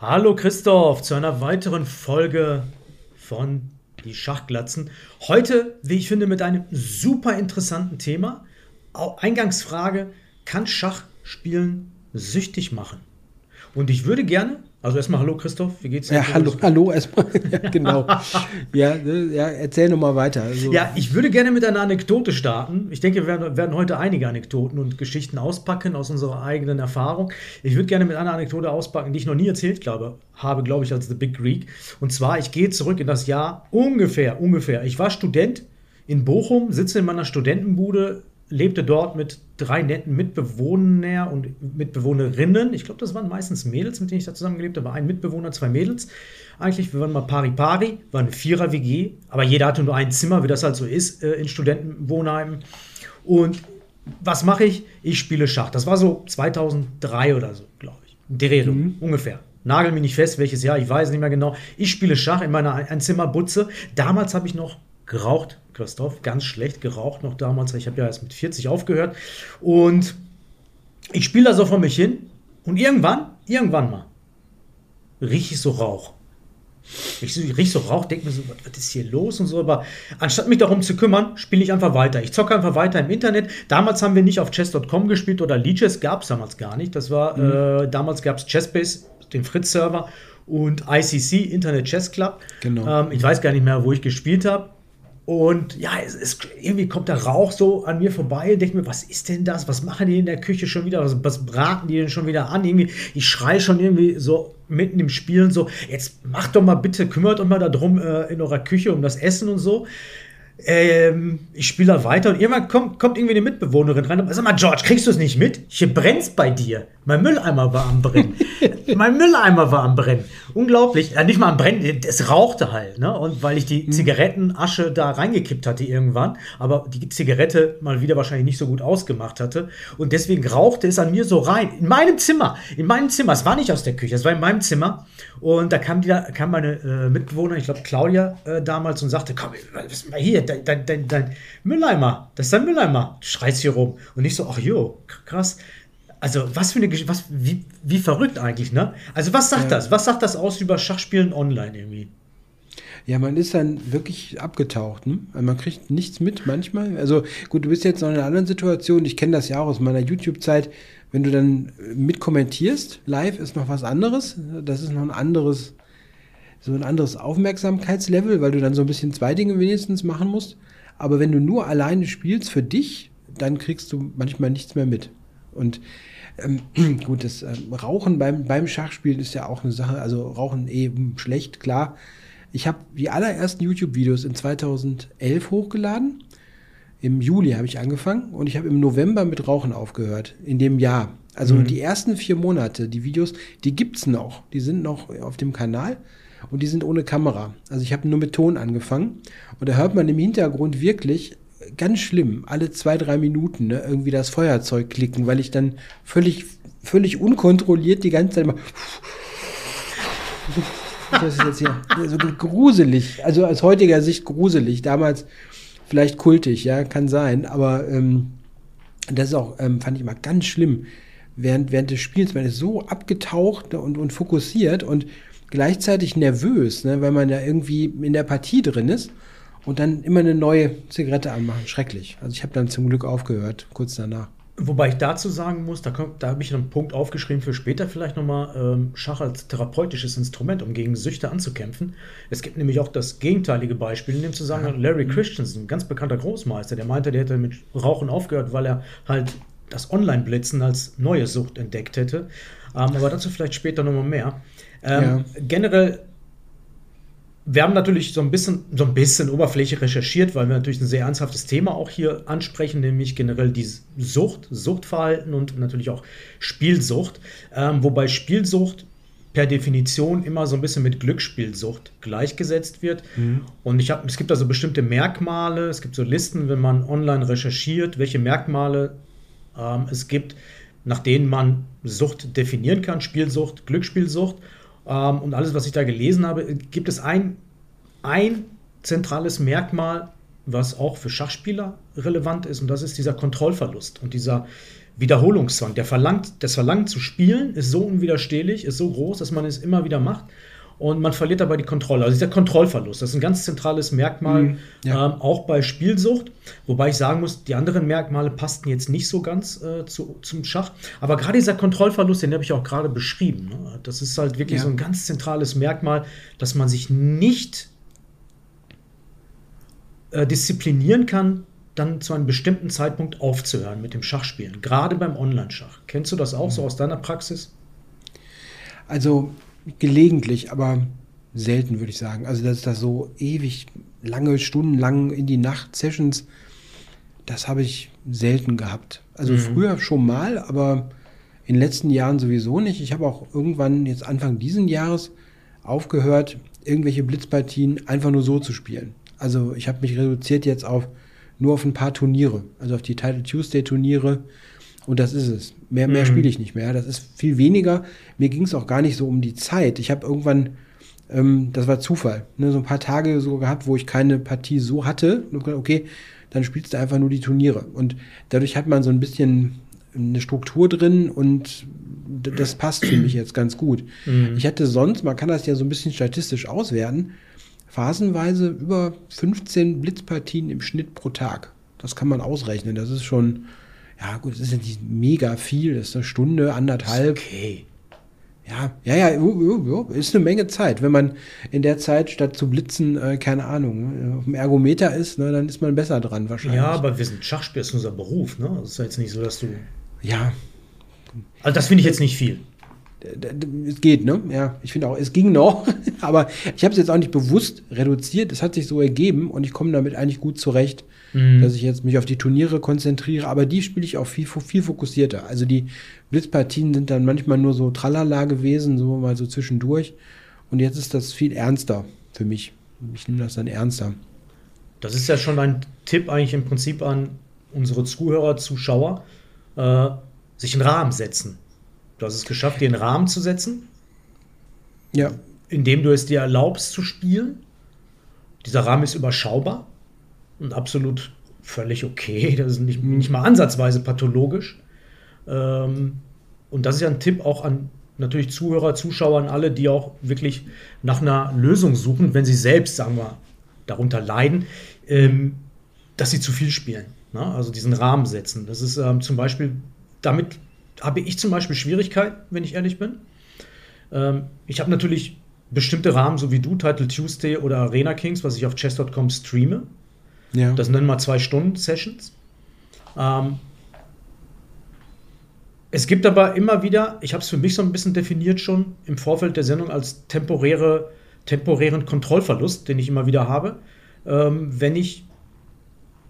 Hallo Christoph zu einer weiteren Folge von Die Schachglatzen. Heute, wie ich finde, mit einem super interessanten Thema. Eingangsfrage: Kann Schachspielen süchtig machen? Und ich würde gerne also erstmal hallo Christoph, wie geht's dir? Ja, hallo, hallo erstmal. ja, genau. ja, ja, erzähl nochmal weiter. Also, ja, ich würde gerne mit einer Anekdote starten. Ich denke, wir werden, werden, heute einige Anekdoten und Geschichten auspacken aus unserer eigenen Erfahrung. Ich würde gerne mit einer Anekdote auspacken, die ich noch nie erzählt glaube, habe, glaube ich, als The Big Greek. Und zwar, ich gehe zurück in das Jahr ungefähr, ungefähr. Ich war Student in Bochum, sitze in meiner Studentenbude lebte dort mit drei netten Mitbewohner und Mitbewohnerinnen. Ich glaube, das waren meistens Mädels, mit denen ich da zusammengelebt habe. Ein Mitbewohner, zwei Mädels. Eigentlich, wir waren mal pari-pari, waren eine Vierer-WG, aber jeder hatte nur ein Zimmer, wie das halt so ist äh, in Studentenwohnheimen. Und was mache ich? Ich spiele Schach. Das war so 2003 oder so, glaube ich. Derelo, mhm. ungefähr. Nagel mich nicht fest, welches Jahr, ich weiß nicht mehr genau. Ich spiele Schach in meiner Einzimmerbutze. Damals habe ich noch geraucht, Christoph, ganz schlecht geraucht noch damals. Ich habe ja erst mit 40 aufgehört. Und ich spiele da so vor mich hin. Und irgendwann, irgendwann mal, rieche ich so Rauch. Ich rieche so Rauch, denke mir so, was ist hier los und so, aber anstatt mich darum zu kümmern, spiele ich einfach weiter. Ich zocke einfach weiter im Internet. Damals haben wir nicht auf chess.com gespielt oder Leeches gab es damals gar nicht. Das war, mhm. äh, damals gab es Chessbase, den Fritz-Server und ICC, Internet Chess Club. Genau. Ähm, ich weiß gar nicht mehr, wo ich gespielt habe. Und ja, es ist, irgendwie kommt der Rauch so an mir vorbei. Denke mir, was ist denn das? Was machen die in der Küche schon wieder? Was, was braten die denn schon wieder an? Irgendwie, ich schreie schon irgendwie so mitten im Spielen so, jetzt macht doch mal bitte, kümmert euch mal darum äh, in eurer Küche um das Essen und so. Ähm, ich spiele da weiter und irgendwann kommt, kommt irgendwie eine Mitbewohnerin rein. Sag mal, George, kriegst du es nicht mit? Hier brennt's bei dir. Mein Mülleimer war am Brennen. mein Mülleimer war am Brennen. Unglaublich. Ja, nicht mal am Brennen, es rauchte halt. Ne? Und weil ich die mhm. Zigarettenasche da reingekippt hatte irgendwann, aber die Zigarette mal wieder wahrscheinlich nicht so gut ausgemacht hatte. Und deswegen rauchte es an mir so rein. In meinem Zimmer. In meinem Zimmer. Es war nicht aus der Küche, es war in meinem Zimmer. Und da kam, die, da kam meine äh, Mitbewohnerin, ich glaube Claudia, äh, damals und sagte: Komm, was mal hier? Dein, dein, dein, dein Mülleimer, das ist dein Mülleimer. Du schreist hier rum. Und ich so, ach jo, krass. Also, was für eine Geschichte, was, wie, wie verrückt eigentlich, ne? Also, was sagt ja. das? Was sagt das aus über Schachspielen online irgendwie? Ja, man ist dann wirklich abgetaucht. Ne? Also man kriegt nichts mit manchmal. Also gut, du bist jetzt noch in einer anderen Situation. Ich kenne das ja auch aus meiner YouTube-Zeit. Wenn du dann mitkommentierst, live ist noch was anderes. Das ist noch ein anderes so ein anderes Aufmerksamkeitslevel, weil du dann so ein bisschen zwei Dinge wenigstens machen musst. Aber wenn du nur alleine spielst für dich, dann kriegst du manchmal nichts mehr mit. Und ähm, gut, das äh, Rauchen beim, beim Schachspielen ist ja auch eine Sache. Also Rauchen eben schlecht, klar. Ich habe die allerersten YouTube-Videos in 2011 hochgeladen. Im Juli habe ich angefangen und ich habe im November mit Rauchen aufgehört, in dem Jahr. Also mhm. die ersten vier Monate, die Videos, die gibt es noch. Die sind noch auf dem Kanal und die sind ohne Kamera. Also ich habe nur mit Ton angefangen. Und da hört man im Hintergrund wirklich ganz schlimm, alle zwei, drei Minuten ne, irgendwie das Feuerzeug klicken, weil ich dann völlig, völlig unkontrolliert die ganze Zeit immer das ist jetzt hier? So gruselig, also aus heutiger Sicht gruselig, damals vielleicht kultig, ja, kann sein, aber ähm, das ist auch, ähm, fand ich immer ganz schlimm, während, während des Spiels, man ist so abgetaucht und, und fokussiert. Und gleichzeitig nervös, ne, weil man ja irgendwie in der Partie drin ist und dann immer eine neue Zigarette anmachen. Schrecklich. Also ich habe dann zum Glück aufgehört, kurz danach. Wobei ich dazu sagen muss, da, da habe ich einen Punkt aufgeschrieben für später vielleicht nochmal ähm, Schach als therapeutisches Instrument, um gegen Süchte anzukämpfen. Es gibt nämlich auch das gegenteilige Beispiel in dem Zusammenhang. Larry mhm. Christensen, ein ganz bekannter Großmeister, der meinte, der hätte mit Rauchen aufgehört, weil er halt das Online-Blitzen als neue Sucht entdeckt hätte. Ähm, aber dazu vielleicht später nochmal mehr. Ähm, ja. Generell, wir haben natürlich so ein bisschen, so ein bisschen Oberfläche recherchiert, weil wir natürlich ein sehr ernsthaftes Thema auch hier ansprechen, nämlich generell die Sucht, Suchtverhalten und natürlich auch Spielsucht. Ähm, wobei Spielsucht per Definition immer so ein bisschen mit Glücksspielsucht gleichgesetzt wird. Mhm. Und ich habe, es gibt also bestimmte Merkmale, es gibt so Listen, wenn man online recherchiert, welche Merkmale ähm, es gibt, nach denen man Sucht definieren kann, Spielsucht, Glücksspielsucht. Ähm, und alles, was ich da gelesen habe, gibt es ein, ein zentrales Merkmal, was auch für Schachspieler relevant ist, und das ist dieser Kontrollverlust und dieser Wiederholungszwang. Der verlangt, das Verlangen zu spielen ist so unwiderstehlich, ist so groß, dass man es immer wieder macht und man verliert dabei die Kontrolle. Also dieser Kontrollverlust, das ist ein ganz zentrales Merkmal, mhm, ja. ähm, auch bei Spielsucht. Wobei ich sagen muss, die anderen Merkmale passten jetzt nicht so ganz äh, zu, zum Schach. Aber gerade dieser Kontrollverlust, den habe ich auch gerade beschrieben. Ne? Das ist halt wirklich ja. so ein ganz zentrales Merkmal, dass man sich nicht äh, disziplinieren kann, dann zu einem bestimmten Zeitpunkt aufzuhören mit dem Schachspielen. Gerade beim Online-Schach. Kennst du das auch mhm. so aus deiner Praxis? Also gelegentlich, aber selten, würde ich sagen. Also, dass das so ewig lange, stundenlang in die Nacht Sessions, das habe ich selten gehabt. Also mhm. früher schon mal, aber in den letzten Jahren sowieso nicht. Ich habe auch irgendwann jetzt Anfang diesen Jahres aufgehört, irgendwelche Blitzpartien einfach nur so zu spielen. Also ich habe mich reduziert jetzt auf nur auf ein paar Turniere, also auf die Title Tuesday Turniere und das ist es. Mehr, mehr mhm. spiele ich nicht mehr. Das ist viel weniger. Mir ging es auch gar nicht so um die Zeit. Ich habe irgendwann, ähm, das war Zufall, ne, so ein paar Tage so gehabt, wo ich keine Partie so hatte. Okay, dann spielst du einfach nur die Turniere. Und dadurch hat man so ein bisschen eine Struktur drin und das passt für mich jetzt ganz gut. Mhm. Ich hatte sonst, man kann das ja so ein bisschen statistisch auswerten, phasenweise über 15 Blitzpartien im Schnitt pro Tag. Das kann man ausrechnen. Das ist schon ja, gut, das ist ja nicht mega viel, das ist eine Stunde, anderthalb. okay. Ja, ja, ja, ist eine Menge Zeit. Wenn man in der Zeit statt zu blitzen, äh, keine Ahnung, auf dem Ergometer ist, ne, dann ist man besser dran wahrscheinlich. Ja, aber wir sind Schachspieler, ist unser Beruf, ne? Das ist ja jetzt nicht so, dass du. Ja. Also das finde ich jetzt nicht viel. Es geht, ne? Ja, ich finde auch, es ging noch, aber ich habe es jetzt auch nicht bewusst reduziert. Es hat sich so ergeben und ich komme damit eigentlich gut zurecht mhm. dass ich jetzt mich auf die Turniere konzentriere, aber die spiele ich auch viel, viel fokussierter. Also die Blitzpartien sind dann manchmal nur so tralala gewesen, so mal so zwischendurch. Und jetzt ist das viel ernster für mich. Ich nehme das dann ernster. Das ist ja schon ein Tipp eigentlich im Prinzip an unsere Zuhörer, Zuschauer, äh, sich einen Rahmen setzen. Du hast es geschafft, dir einen Rahmen zu setzen. Ja. Indem du es dir erlaubst zu spielen. Dieser Rahmen ist überschaubar und absolut völlig okay. Das ist nicht, nicht mal ansatzweise pathologisch. Ähm, und das ist ja ein Tipp auch an natürlich Zuhörer, Zuschauer, an alle, die auch wirklich nach einer Lösung suchen, wenn sie selbst, sagen wir, darunter leiden, ähm, dass sie zu viel spielen. Ne? Also diesen Rahmen setzen. Das ist ähm, zum Beispiel, damit habe ich zum Beispiel Schwierigkeiten, wenn ich ehrlich bin. Ähm, ich habe natürlich bestimmte Rahmen, so wie du, Title Tuesday oder Arena Kings, was ich auf chess.com streame. Ja. Das nennen wir zwei Stunden Sessions. Ähm, es gibt aber immer wieder, ich habe es für mich so ein bisschen definiert schon im Vorfeld der Sendung als temporäre, temporären Kontrollverlust, den ich immer wieder habe, ähm, wenn ich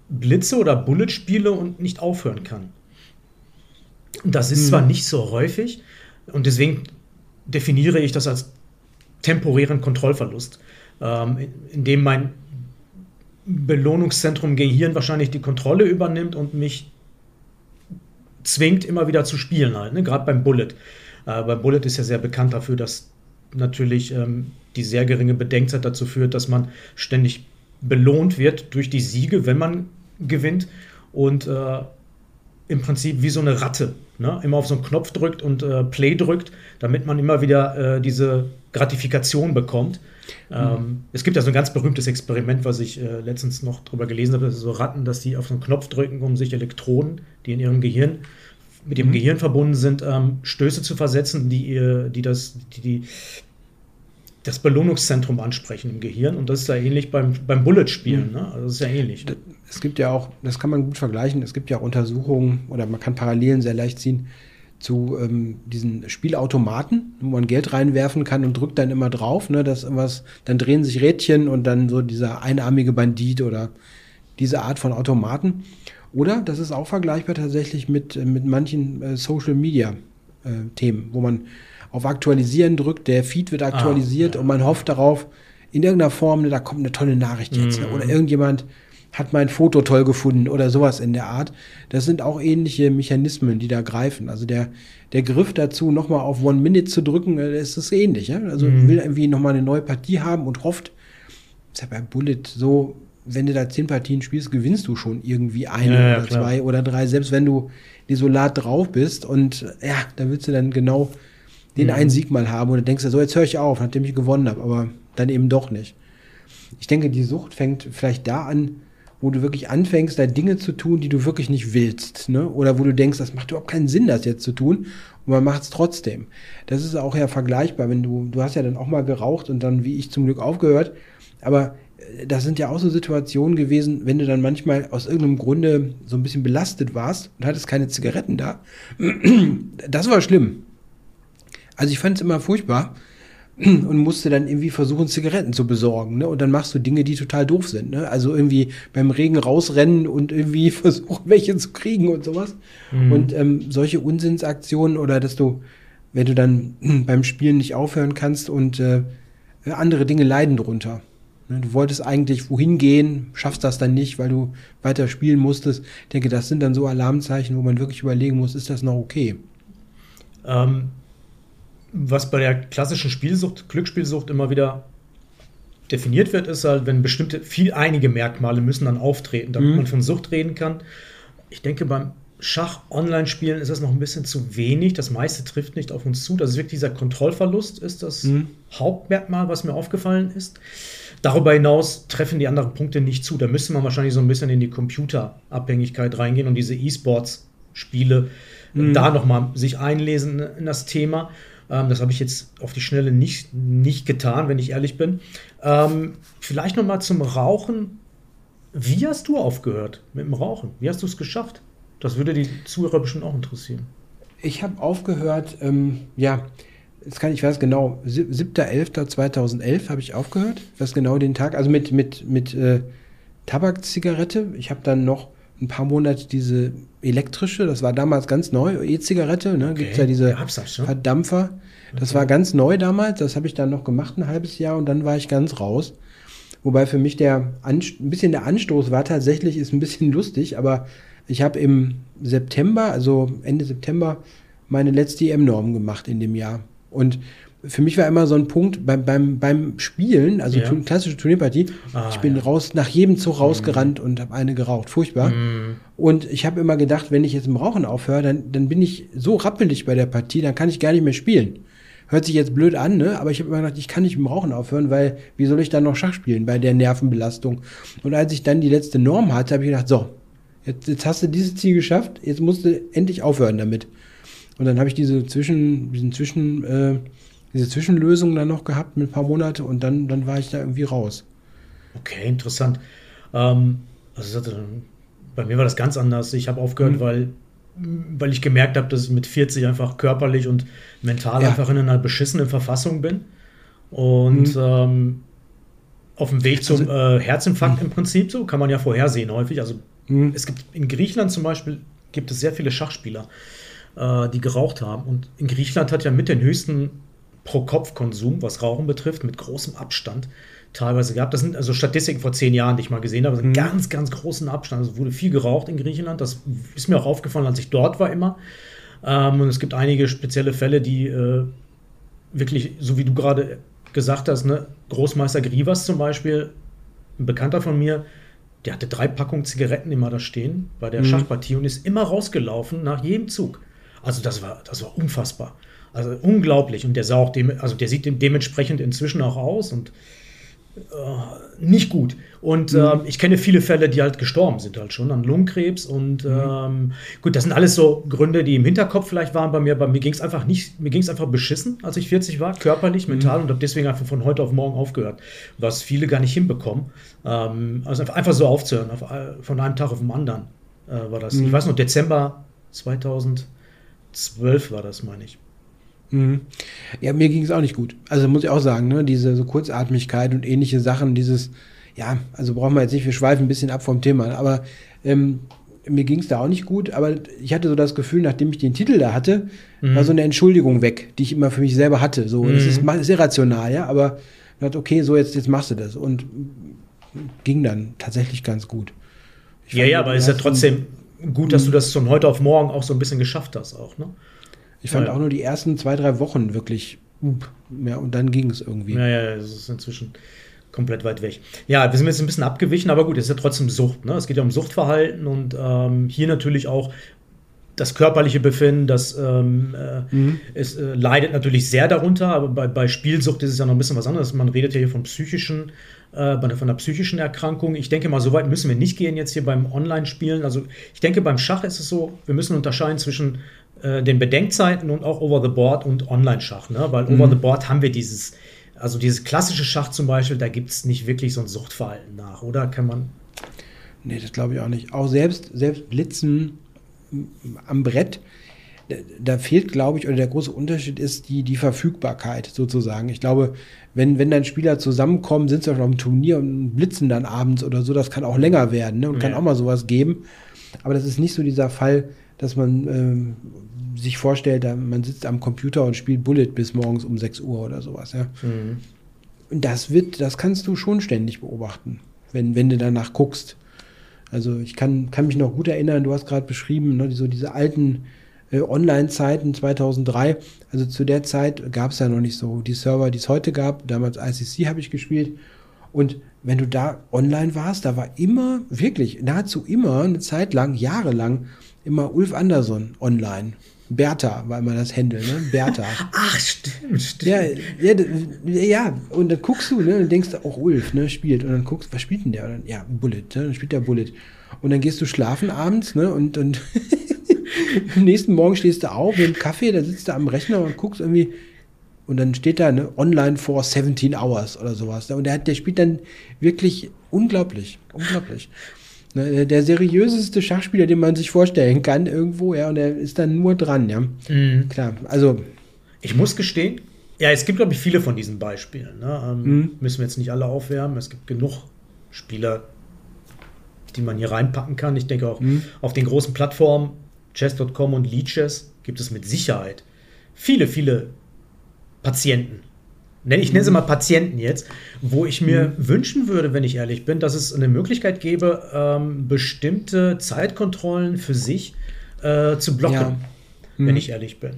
Blitze oder Bullet spiele und nicht aufhören kann. Das ist hm. zwar nicht so häufig und deswegen definiere ich das als temporären Kontrollverlust, ähm, indem mein Belohnungszentrum Gehirn wahrscheinlich die Kontrolle übernimmt und mich zwingt, immer wieder zu spielen halt, ne? gerade beim Bullet. Äh, beim Bullet ist ja sehr bekannt dafür, dass natürlich ähm, die sehr geringe Bedenkzeit dazu führt, dass man ständig belohnt wird durch die Siege, wenn man gewinnt und äh, im Prinzip wie so eine Ratte ne? immer auf so einen Knopf drückt und äh, Play drückt, damit man immer wieder äh, diese Gratifikation bekommt. Ähm, es gibt ja so ein ganz berühmtes Experiment, was ich äh, letztens noch drüber gelesen habe, so Ratten, dass die auf so einen Knopf drücken, um sich Elektroden, die in ihrem Gehirn mit dem mhm. Gehirn verbunden sind, ähm, Stöße zu versetzen, die, die, das, die, die das Belohnungszentrum ansprechen im Gehirn. Und das ist ja ähnlich beim, beim Bullet-Spielen. Mhm. Ne? Also das ist ja ähnlich. Es gibt ja auch, das kann man gut vergleichen, es gibt ja auch Untersuchungen oder man kann Parallelen sehr leicht ziehen zu ähm, diesen Spielautomaten, wo man Geld reinwerfen kann und drückt dann immer drauf, ne, dass irgendwas, dann drehen sich Rädchen und dann so dieser einarmige Bandit oder diese Art von Automaten. Oder das ist auch vergleichbar tatsächlich mit, äh, mit manchen äh, Social Media äh, Themen, wo man auf Aktualisieren drückt, der Feed wird aktualisiert ah, ja. und man hofft darauf, in irgendeiner Form, ne, da kommt eine tolle Nachricht jetzt. Ne, mhm. Oder irgendjemand hat mein Foto toll gefunden oder sowas in der Art. Das sind auch ähnliche Mechanismen, die da greifen. Also der, der Griff dazu, nochmal auf One Minute zu drücken, äh, ist das ähnlich. Ja? Also mhm. will irgendwie nochmal eine neue Partie haben und hofft, ist ja bei Bullet so, wenn du da zehn Partien spielst, gewinnst du schon irgendwie eine ja, oder ja, zwei oder drei, selbst wenn du desolat drauf bist und ja, da willst du dann genau den Mhm. einen Sieg mal haben und dann denkst du so, jetzt höre ich auf, nachdem ich gewonnen habe, aber dann eben doch nicht. Ich denke, die Sucht fängt vielleicht da an, wo du wirklich anfängst, da Dinge zu tun, die du wirklich nicht willst, ne? Oder wo du denkst, das macht überhaupt keinen Sinn, das jetzt zu tun, und man macht es trotzdem. Das ist auch ja vergleichbar, wenn du, du hast ja dann auch mal geraucht und dann, wie ich zum Glück aufgehört, aber äh, das sind ja auch so Situationen gewesen, wenn du dann manchmal aus irgendeinem Grunde so ein bisschen belastet warst und hattest keine Zigaretten da. Das war schlimm. Also ich fand es immer furchtbar und musste dann irgendwie versuchen, Zigaretten zu besorgen. Ne? Und dann machst du Dinge, die total doof sind. Ne? Also irgendwie beim Regen rausrennen und irgendwie versuchen, welche zu kriegen und sowas. Und ähm, solche Unsinnsaktionen oder dass du, wenn du dann beim Spielen nicht aufhören kannst und äh, andere Dinge leiden drunter. Ne? Du wolltest eigentlich wohin gehen, schaffst das dann nicht, weil du weiter spielen musstest. Ich denke, das sind dann so Alarmzeichen, wo man wirklich überlegen muss, ist das noch okay? Ähm, was bei der klassischen Spielsucht, Glücksspielsucht immer wieder definiert wird, ist halt, wenn bestimmte, viel einige Merkmale müssen dann auftreten, damit Mhm. man von Sucht reden kann. Ich denke, beim Schach-Online-Spielen ist das noch ein bisschen zu wenig. Das meiste trifft nicht auf uns zu. Das ist wirklich dieser Kontrollverlust, ist das Mhm. Hauptmerkmal, was mir aufgefallen ist. Darüber hinaus treffen die anderen Punkte nicht zu. Da müsste man wahrscheinlich so ein bisschen in die Computerabhängigkeit reingehen und diese E-Sports-Spiele Mhm. da nochmal sich einlesen in das Thema. Ähm, das habe ich jetzt auf die Schnelle nicht, nicht getan, wenn ich ehrlich bin. Ähm, vielleicht nochmal zum Rauchen. Wie hast du aufgehört mit dem Rauchen? Wie hast du es geschafft? Das würde die Zuhörer bestimmt auch interessieren. Ich habe aufgehört, ähm, ja, jetzt kann ich weiß genau, sieb- 7.11.2011 habe ich aufgehört. Ich weiß genau den Tag, also mit, mit, mit äh, Tabakzigarette. Ich habe dann noch ein paar Monate diese elektrische, das war damals ganz neu, E-Zigarette, ne? Gibt ja diese das? Verdampfer. Das war ganz neu damals, das habe ich dann noch gemacht, ein halbes Jahr und dann war ich ganz raus. Wobei für mich der ein bisschen der Anstoß war tatsächlich, ist ein bisschen lustig, aber ich habe im September, also Ende September, meine letzte EM-Norm gemacht in dem Jahr. Und für mich war immer so ein Punkt beim, beim, beim Spielen, also Ja. klassische Turnierpartie, Ah, ich bin ja. raus, nach jedem Zug rausgerannt und habe eine geraucht. Furchtbar. Mhm. Und ich habe immer gedacht, wenn ich jetzt im Rauchen aufhöre, dann, dann bin ich so rappelig bei der Partie, dann kann ich gar nicht mehr spielen. Hört sich jetzt blöd an, ne? aber ich habe immer gedacht, ich kann nicht dem Rauchen aufhören, weil wie soll ich dann noch Schach spielen bei der Nervenbelastung? Und als ich dann die letzte Norm hatte, habe ich gedacht, so, jetzt, jetzt hast du dieses Ziel geschafft, jetzt musst du endlich aufhören damit. Und dann habe ich diese Zwischen, diesen Zwischen, äh, diese Zwischenlösung dann noch gehabt mit ein paar Monate und dann, dann war ich da irgendwie raus. Okay, interessant. Ähm, also hatte, bei mir war das ganz anders. Ich habe aufgehört, Mhm. weil, weil ich gemerkt habe, dass ich mit 40 einfach körperlich und mental Ja. einfach in einer beschissenen Verfassung bin. Und Mhm. ähm, auf dem Weg zum Also- äh, Herzinfarkt im Prinzip so, kann man ja vorhersehen häufig. Also Mhm. es gibt in Griechenland zum Beispiel gibt es sehr viele Schachspieler, äh, die geraucht haben. Und in Griechenland hat ja mit den höchsten Pro-Kopf-Konsum, was Rauchen betrifft, mit großem Abstand teilweise gehabt. Das sind also Statistiken vor zehn Jahren, die ich mal gesehen habe. Das sind Mhm. ganz, ganz großen Abstand. Also wurde viel geraucht in Griechenland. Das ist mir auch aufgefallen, als ich dort war immer. Ähm, und es gibt einige spezielle Fälle, die äh, wirklich, so wie du gerade gesagt hast, ne, Großmeister Grivas zum Beispiel, ein Bekannter von mir, der hatte drei Packungen Zigaretten immer da stehen bei der Mhm. Schachpartie und ist immer rausgelaufen nach jedem Zug. Also das war, das war unfassbar. Also unglaublich. Und der sah auch dem, also der sieht dem, dementsprechend inzwischen auch aus und äh, nicht gut. Und Mhm. ähm, ich kenne viele Fälle, die halt gestorben sind halt schon an Lungenkrebs. Und ähm, gut, das sind alles so Gründe, die im Hinterkopf vielleicht waren bei mir. Bei mir ging es einfach nicht, mir ging es einfach beschissen, als ich 40 war, körperlich, mental und habe deswegen einfach von heute auf morgen aufgehört. Was viele gar nicht hinbekommen. Ähm, also einfach, so aufzuhören, auf, äh, von einem Tag auf den anderen äh, war das. Ich weiß noch, Dezember 2012 war das, meine ich. Mhm. Ja, mir ging es auch nicht gut. Also muss ich auch sagen, ne, diese so Kurzatmigkeit und ähnliche Sachen, dieses, ja, also brauchen wir jetzt nicht, wir schweifen ein bisschen ab vom Thema, aber ähm, mir ging es da auch nicht gut, aber ich hatte so das Gefühl, nachdem ich den Titel da hatte, Mhm. war so eine Entschuldigung weg, die ich immer für mich selber hatte. So, das ist, ist irrational, ja, aber ich dachte, okay, so jetzt, jetzt machst du das und ging dann tatsächlich ganz gut. Ich Ja, fand ja, aber es ist ja trotzdem gut, dass du das von heute auf morgen auch so ein bisschen geschafft hast, auch, ne? Ich fand Ja. auch nur die ersten zwei, drei Wochen wirklich, ja, und dann ging es irgendwie. Ja, ja, das ist inzwischen komplett weit weg. Ja, wir sind jetzt ein bisschen abgewichen, aber gut, es ist ja trotzdem Sucht. Ne? Es geht ja um Suchtverhalten und ähm, hier natürlich auch das körperliche Befinden, das ähm, äh, mhm. es äh, leidet natürlich sehr darunter, aber bei, bei, Spielsucht ist es ja noch ein bisschen was anderes. Man redet ja hier von psychischen, äh, von einer psychischen Erkrankung. Ich denke mal, so weit müssen wir nicht gehen jetzt hier beim Online-Spielen. Also ich denke, beim Schach ist es so, wir müssen unterscheiden zwischen äh, den Bedenkzeiten und auch Over the Board und Online-Schach, ne? Weil mhm. Over the Board haben wir dieses, also dieses klassische Schach zum Beispiel, da gibt es nicht wirklich so ein Suchtverhalten nach, oder? Kann man. Nee, das glaube ich auch nicht. Auch selbst, selbst Blitzen am Brett, da fehlt, glaube ich, oder der große Unterschied ist die, die Verfügbarkeit sozusagen. Ich glaube, wenn, wenn dann Spieler zusammenkommen, sind sie auf einem Turnier und blitzen dann abends oder so, das kann auch länger werden ne? und ja. kann auch mal sowas geben. Aber das ist nicht so dieser Fall, dass man ähm, sich vorstellt, man sitzt am Computer und spielt Bullet bis morgens um 6 Uhr oder sowas. Ja? Mhm. Und das wird, das kannst du schon ständig beobachten, wenn, wenn du danach guckst. Also ich kann, kann mich noch gut erinnern, du hast gerade beschrieben, ne, so diese alten äh, Online-Zeiten 2003. Also zu der Zeit gab es ja noch nicht so die Server, die es heute gab. Damals ICC habe ich gespielt. Und wenn du da online warst, da war immer, wirklich, nahezu immer, eine Zeit lang, jahrelang, immer Ulf Anderson online. Bertha war immer das Händel, ne? Bertha. Ach, stimmt, stimmt. Ja, ja, ja, und dann guckst du, ne, und denkst, auch Ulf, ne, spielt. Und dann guckst, was spielt denn der? Dann, ja, Bullet, ne? Dann spielt der Bullet. Und dann gehst du schlafen abends, ne, und, und am nächsten Morgen stehst du auf mit einem Kaffee, da sitzt du am Rechner und guckst irgendwie, und dann steht da, ne, online for 17 hours oder sowas. Und der, hat, der spielt dann wirklich unglaublich, unglaublich. Ne, der seriöseste Schachspieler, den man sich vorstellen kann, irgendwo, ja, und er ist dann nur dran, ja. Mhm. Klar, also. Ich muss gestehen, ja, es gibt, glaube ich, viele von diesen Beispielen. Ne? Ähm, mhm. Müssen wir jetzt nicht alle aufwärmen. Es gibt genug Spieler, die man hier reinpacken kann. Ich denke auch mhm. auf den großen Plattformen, chess.com und Leadchess, gibt es mit Sicherheit viele, viele Patienten, ich nenne sie mal Patienten jetzt, wo ich mir mhm. wünschen würde, wenn ich ehrlich bin, dass es eine Möglichkeit gäbe, ähm, bestimmte Zeitkontrollen für sich äh, zu blocken, ja. mhm. wenn ich ehrlich bin.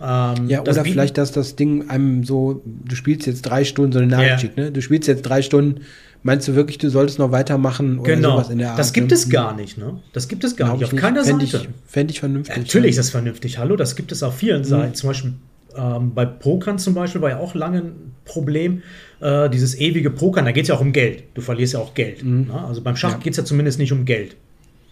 Ähm, ja, oder vielleicht, dass das Ding einem so, du spielst jetzt drei Stunden, so eine Nachricht yeah. ne? Du spielst jetzt drei Stunden, meinst du wirklich, du solltest noch weitermachen oder genau. sowas in der Art? Das gibt ne? es gar nicht, ne? Das gibt es gar Glaub nicht. Auf keiner Seite. Ich, Fände ich vernünftig. Ja, natürlich ist das vernünftig. Hallo, das gibt es auf vielen mhm. Seiten. Zum Beispiel ähm, bei Pokern zum Beispiel war ja auch lange ein Problem, äh, dieses ewige Pokern, da geht es ja auch um Geld. Du verlierst ja auch Geld. Mhm. Ne? Also beim Schach ja. geht es ja zumindest nicht um Geld.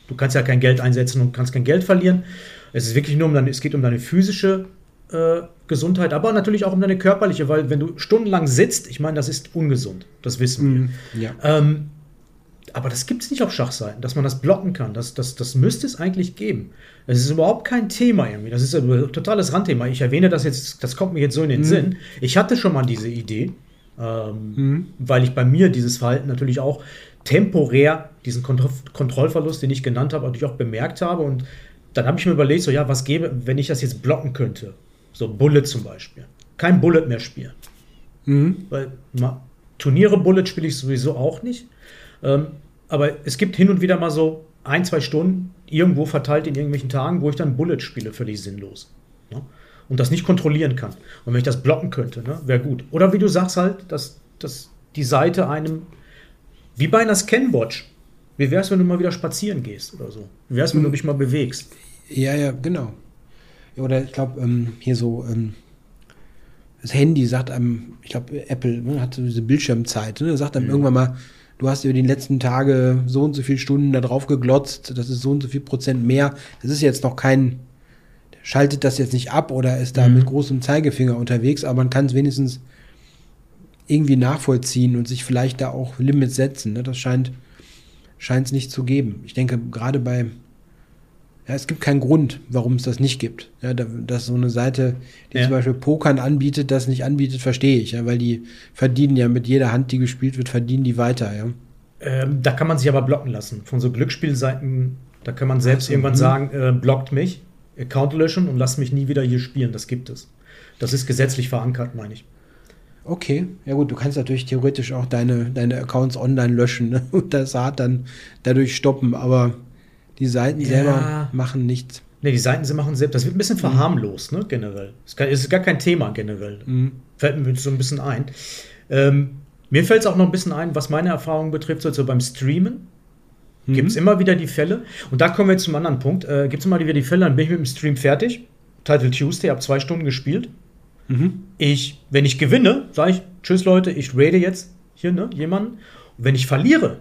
Du kannst ja kein Geld einsetzen und kannst kein Geld verlieren. Es ist wirklich nur um deine, es geht um deine physische äh, Gesundheit, aber natürlich auch um deine körperliche, weil wenn du stundenlang sitzt, ich meine, das ist ungesund. Das wissen mhm. wir. Ja. Ähm, aber das gibt es nicht auf Schachseiten, dass man das blocken kann. Das, das, das müsste es eigentlich geben. Es ist überhaupt kein Thema irgendwie. Das ist ein totales Randthema. Ich erwähne das jetzt, das kommt mir jetzt so in den mhm. Sinn. Ich hatte schon mal diese Idee, ähm, mhm. weil ich bei mir dieses Verhalten natürlich auch temporär, diesen Kont Kontrollverlust, den ich genannt habe, natürlich auch bemerkt habe. Und dann habe ich mir überlegt, so ja, was gäbe, wenn ich das jetzt blocken könnte? So Bullet zum Beispiel. Kein Bullet mehr spielen. Mhm. Weil ma, Turniere Bullet spiele ich sowieso auch nicht. Ähm, aber es gibt hin und wieder mal so ein, zwei Stunden irgendwo verteilt in irgendwelchen Tagen, wo ich dann Bullet spiele, völlig sinnlos. Ne? Und das nicht kontrollieren kann. Und wenn ich das blocken könnte, ne, wäre gut. Oder wie du sagst halt, dass, dass die Seite einem, wie bei einer Scanwatch, wie wäre es, wenn du mal wieder spazieren gehst oder so? Wie wäre es, wenn du hm. dich mal bewegst? Ja, ja, genau. Oder ich glaube, ähm, hier so, ähm, das Handy sagt einem, ich glaube, Apple ne, hat so diese Bildschirmzeit, ne, sagt einem mhm. irgendwann mal, du hast über die letzten Tage so und so viele Stunden da drauf geglotzt, das ist so und so viel Prozent mehr. Das ist jetzt noch kein, schaltet das jetzt nicht ab oder ist da mhm. mit großem Zeigefinger unterwegs, aber man kann es wenigstens irgendwie nachvollziehen und sich vielleicht da auch Limits setzen. Ne? Das scheint es nicht zu geben. Ich denke, gerade bei, ja, es gibt keinen Grund, warum es das nicht gibt. Ja, da, dass so eine Seite, die ja. zum Beispiel Pokern anbietet, das nicht anbietet, verstehe ich, ja, weil die verdienen ja mit jeder Hand, die gespielt wird, verdienen die weiter, ja. Ähm, da kann man sich aber blocken lassen. Von so Glücksspielseiten, da kann man selbst also, irgendwann mh. sagen, äh, blockt mich, Account löschen und lasst mich nie wieder hier spielen. Das gibt es. Das ist gesetzlich verankert, meine ich. Okay, ja gut, du kannst natürlich theoretisch auch deine, deine Accounts online löschen ne? und das hart dann dadurch stoppen, aber die Seiten ja. selber machen nichts. Ne, die Seiten sie machen selbst. Das wird ein bisschen mhm. verharmlost, ne, generell. Es ist gar kein Thema generell. Mhm. Fällt mir so ein bisschen ein. Ähm, mir fällt es auch noch ein bisschen ein, was meine Erfahrung betrifft, so beim Streamen. Mhm. Gibt es immer wieder die Fälle. Und da kommen wir jetzt zum anderen Punkt. Äh, Gibt es immer wieder die Fälle, dann bin ich mit dem Stream fertig. Title Tuesday, habe zwei Stunden gespielt. Mhm. Ich, wenn ich gewinne, sage ich, tschüss Leute, ich raide jetzt hier ne, jemanden. Und wenn ich verliere,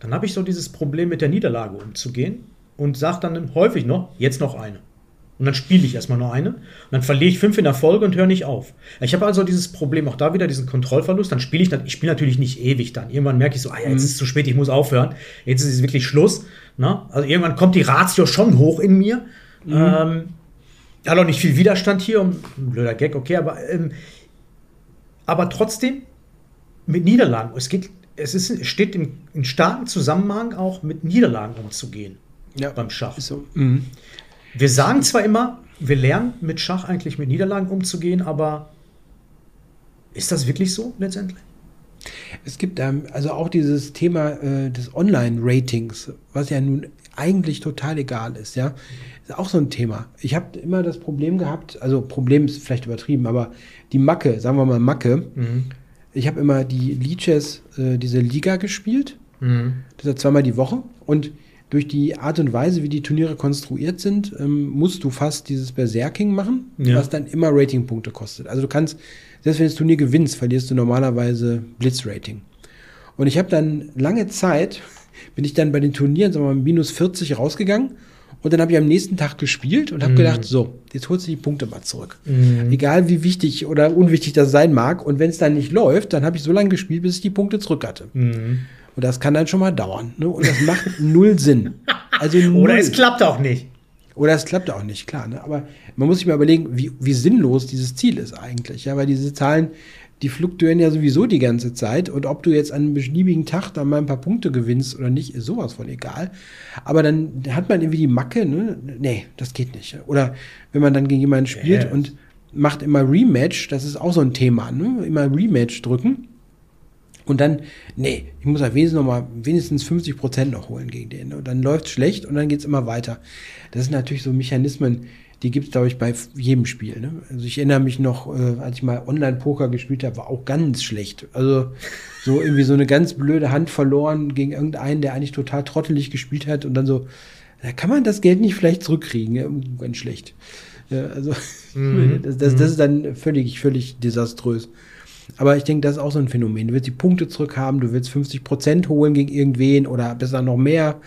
dann habe ich so dieses Problem mit der Niederlage umzugehen und sage dann häufig noch, jetzt noch eine. Und dann spiele ich erstmal nur eine. Und dann verliere ich fünf in der Folge und höre nicht auf. Ich habe also dieses Problem, auch da wieder diesen Kontrollverlust. Dann spiele ich, ich spiele natürlich nicht ewig dann. Irgendwann merke ich so, ah, ja, jetzt mhm. ist es zu spät, ich muss aufhören. Jetzt ist es wirklich Schluss. Ne? Also irgendwann kommt die Ratio schon hoch in mir. Mhm. Ähm, hat auch nicht viel Widerstand hier. Um, ein blöder Gag, okay, aber, ähm, aber trotzdem mit Niederlagen. Es, geht, es ist, steht im, im starken Zusammenhang auch mit Niederlagen umzugehen ja. beim Schach. So. Mhm. Wir sagen zwar immer, wir lernen mit Schach eigentlich mit Niederlagen umzugehen, aber ist das wirklich so letztendlich? Es gibt ähm, also auch dieses Thema äh, des Online-Ratings, was ja nun eigentlich total egal ist, ja. Ist auch so ein Thema. Ich habe immer das Problem gehabt, also Problem ist vielleicht übertrieben, aber die Macke, sagen wir mal Macke, mhm. Ich habe immer die Leeches, äh, diese Liga gespielt, mhm. das ist zweimal die Woche und durch die Art und Weise, wie die Turniere konstruiert sind, ähm, musst du fast dieses Berserking machen, ja. was dann immer Ratingpunkte kostet. Also du kannst, selbst wenn du das Turnier gewinnst, verlierst du normalerweise Blitzrating. Und ich habe dann lange Zeit, bin ich dann bei den Turnieren, sagen wir mal, minus 40 rausgegangen und dann habe ich am nächsten Tag gespielt und habe mm. gedacht, so, jetzt holst du die Punkte mal zurück. Mm. Egal wie wichtig oder unwichtig das sein mag. Und wenn es dann nicht läuft, dann habe ich so lange gespielt, bis ich die Punkte zurück hatte. Mm. Und das kann dann schon mal dauern. Ne? Und das macht null Sinn. Also null. Oder es klappt auch nicht. Oder es klappt auch nicht, klar. Ne? Aber man muss sich mal überlegen, wie, wie sinnlos dieses Ziel ist eigentlich. Ja, weil diese Zahlen, die fluktuieren ja sowieso die ganze Zeit. Und ob du jetzt an einem beliebigen Tag dann mal ein paar Punkte gewinnst oder nicht, ist sowas von egal. Aber dann hat man irgendwie die Macke, ne? Nee, das geht nicht. Oder wenn man dann gegen jemanden spielt yes. und macht immer Rematch, das ist auch so ein Thema, ne? Immer Rematch drücken und dann, nee, ich muss ja wenigstens noch mal wenigstens 50 Prozent noch holen gegen den. Und dann läuft es schlecht und dann geht es immer weiter. Das sind natürlich so Mechanismen, die gibt es, glaube ich, bei jedem Spiel. Ne? Also ich erinnere mich noch, äh, als ich mal Online-Poker gespielt habe, war auch ganz schlecht. Also so irgendwie so eine ganz blöde Hand verloren gegen irgendeinen, der eigentlich total trottelig gespielt hat und dann so, da kann man das Geld nicht vielleicht zurückkriegen. Ja, ganz schlecht. Ja, also mhm. das, das, das, ist dann völlig, völlig desaströs. Aber ich denke, das ist auch so ein Phänomen. Du willst die Punkte zurückhaben, du willst 50 Prozent holen gegen irgendwen oder besser noch mehr.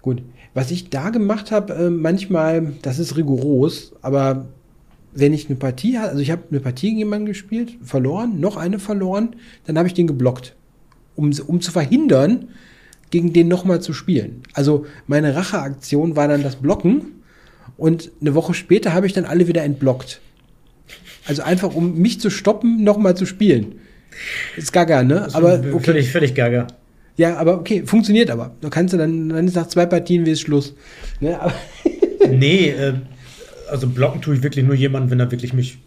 Gut, was ich da gemacht habe, äh, manchmal, das ist rigoros, aber wenn ich eine Partie hatte, also ich habe eine Partie gegen jemanden gespielt, verloren, noch eine verloren, dann habe ich den geblockt, um, um zu verhindern, gegen den nochmal zu spielen. Also meine Racheaktion war dann das Blocken und eine Woche später habe ich dann alle wieder entblockt. Also einfach, um mich zu stoppen, nochmal zu spielen. Ist gaga, ne? aber okay. völlig, völlig gaga. Ja, aber okay, funktioniert aber. Du kannst du dann, dann ist nach zwei Partien wie es Schluss. Ne? nee, äh, also blocken tue ich wirklich nur jemanden, wenn er wirklich mich